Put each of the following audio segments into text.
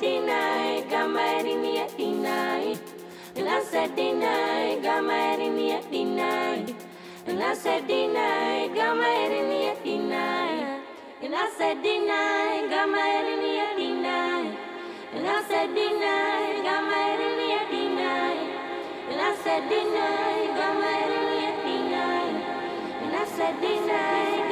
deny, head in the deny. And I deny, head in the deny. And I deny, head in the deny. And I deny, head in the deny. Said deny, head in the deny. Said deny, head in the deny. And I deny,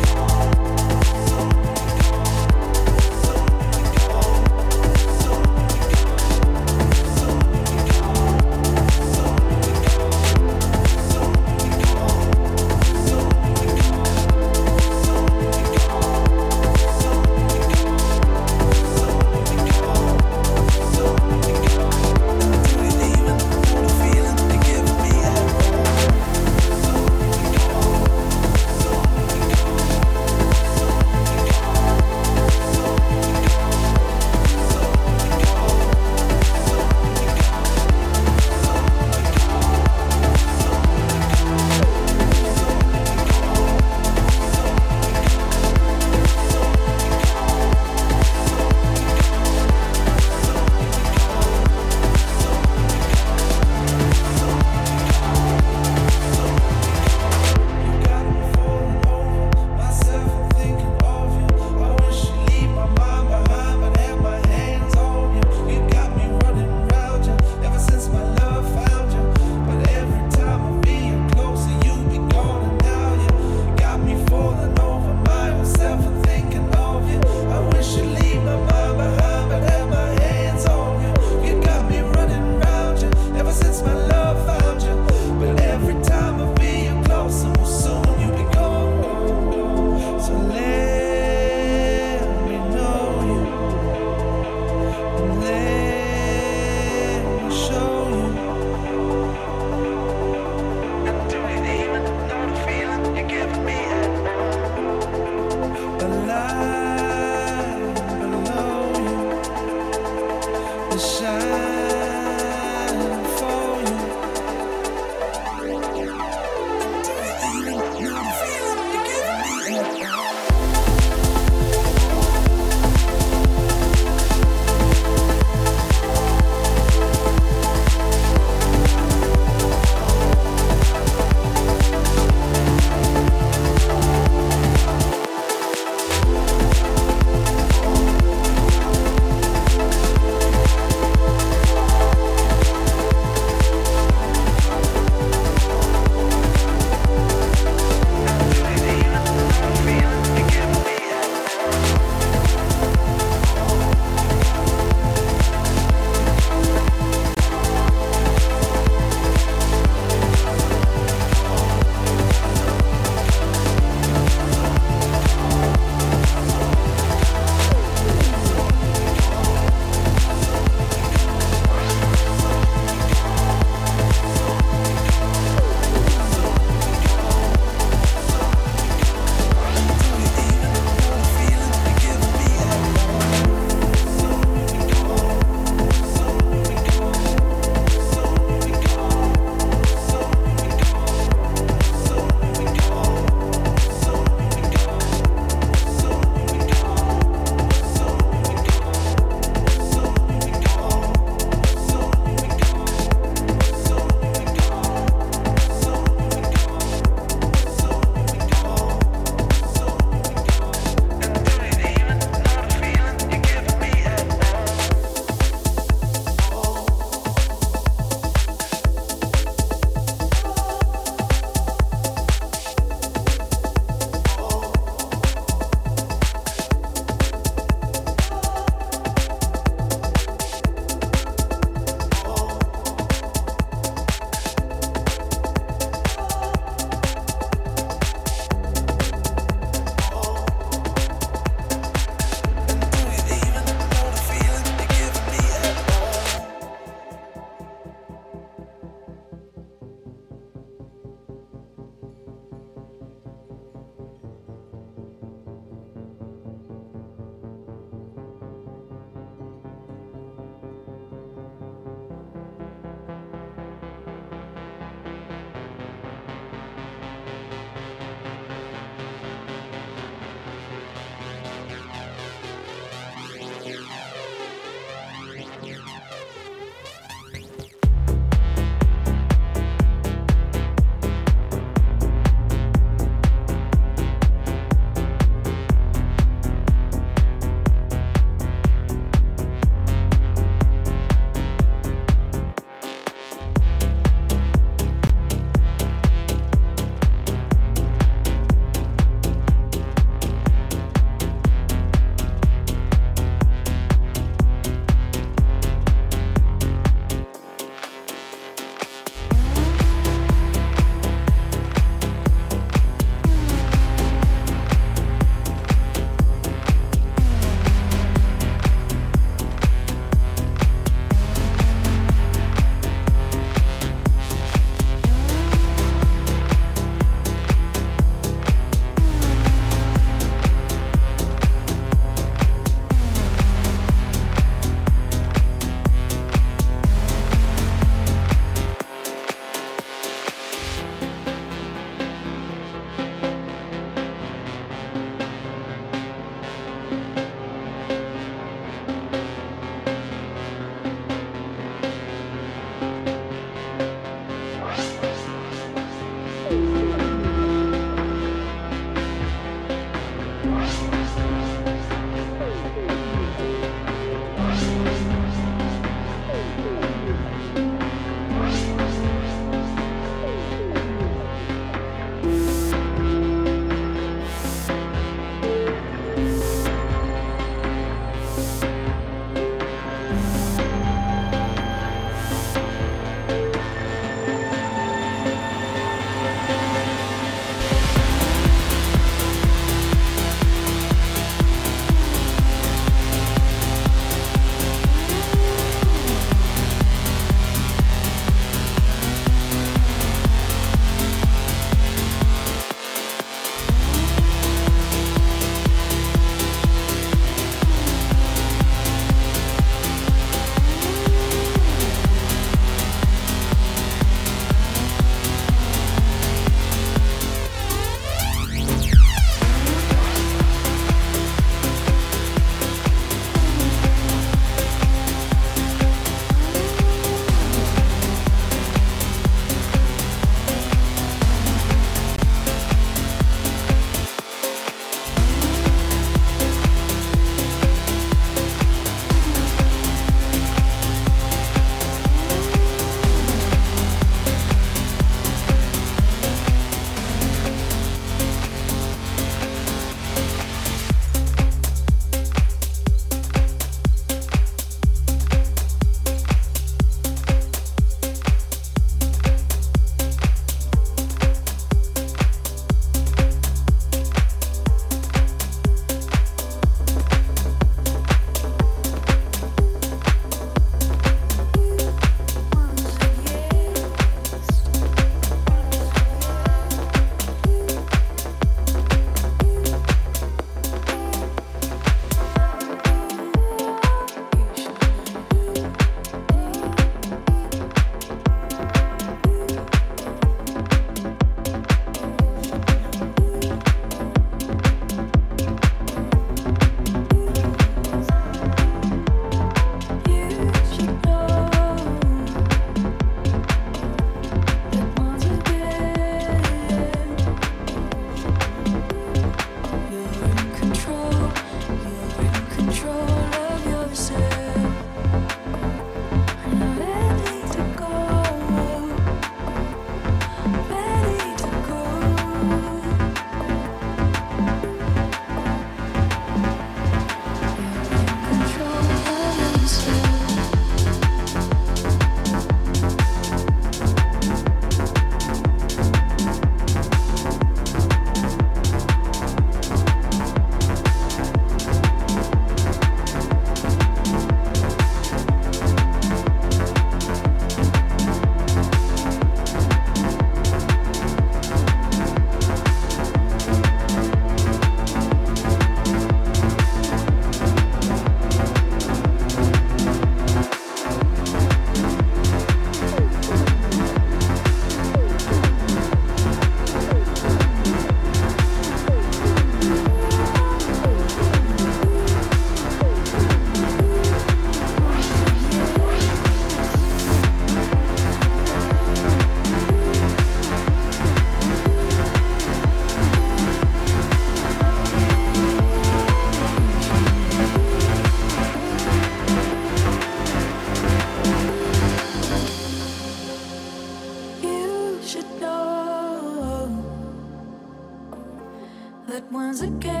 once again.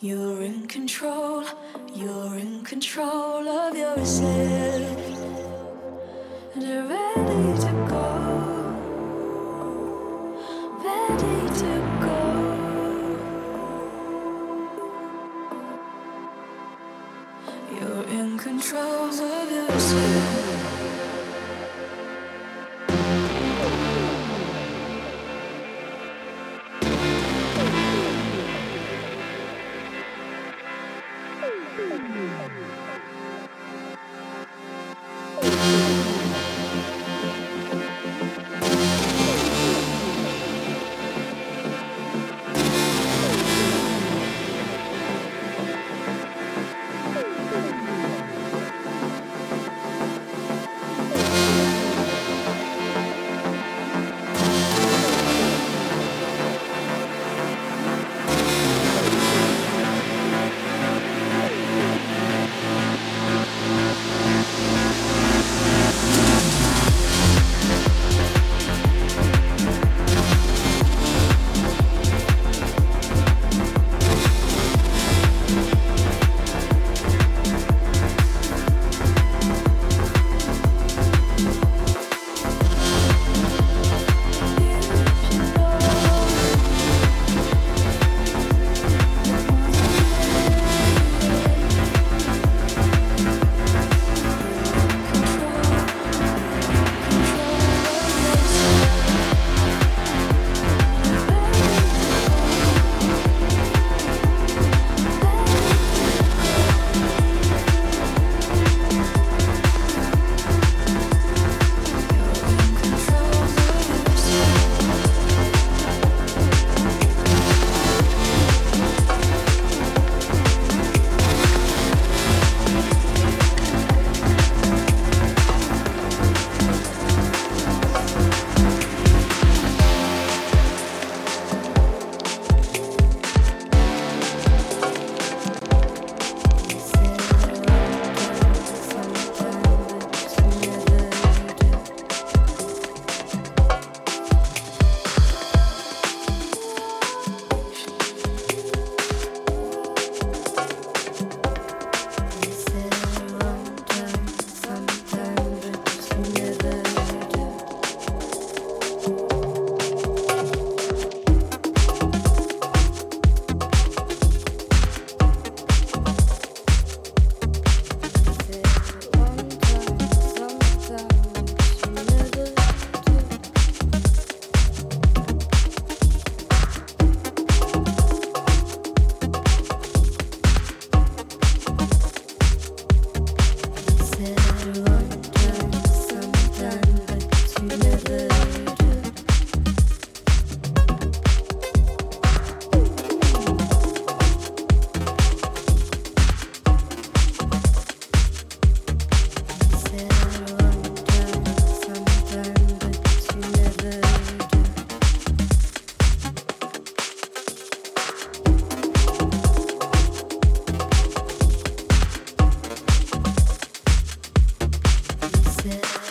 You're in control, you're in control of yourself. And you're ready to go, this